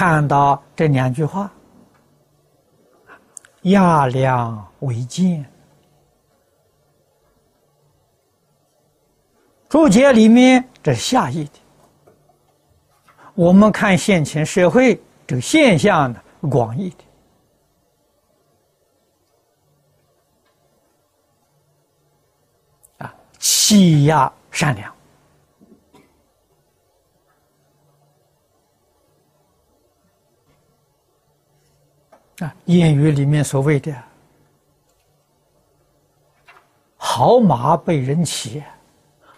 看到这两句话：“亚良为鉴。”注解里面这是下意的。我们看现前社会这个现象呢，广义的。欺压善良。啊，谚语里面所谓的“好马被人骑”。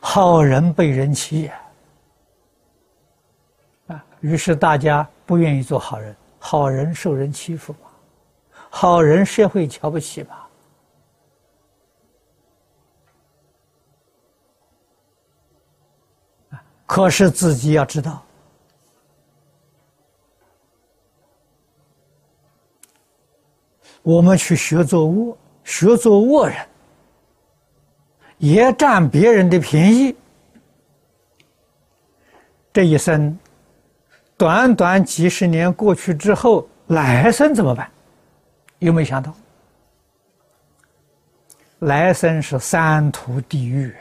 好人被人欺，啊，于是大家不愿意做好人，好人受人欺负嘛，好人社会瞧不起嘛，可是自己要知道，我们去学做恶，学做恶人。也占别人的便宜，这一生短短几十年过去之后，来生怎么办？有没有想到？来生是三途地狱。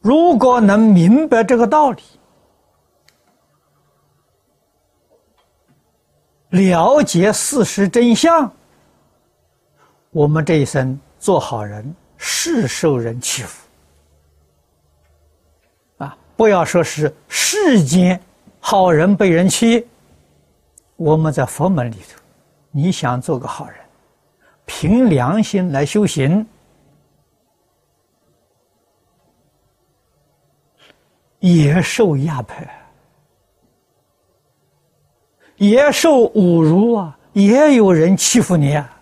如果能明白这个道理。了解事实真相，我们这一生做好人是受人欺负啊！不要说是世间好人被人欺，我们在佛门里头，你想做个好人，凭良心来修行，也受压迫。也受侮辱啊，也有人欺负你啊！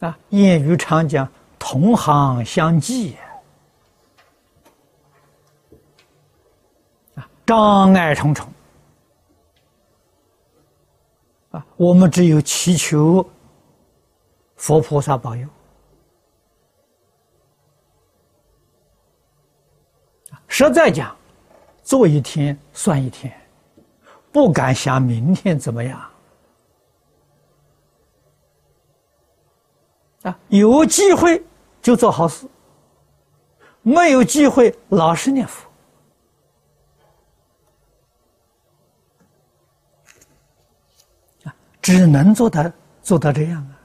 啊，谚语常讲“同行相忌”，啊，障碍重重。啊，我们只有祈求佛菩萨保佑。实在讲，做一天算一天。不敢想明天怎么样啊？有机会就做好事，没有机会老实念佛啊，只能做到做到这样啊。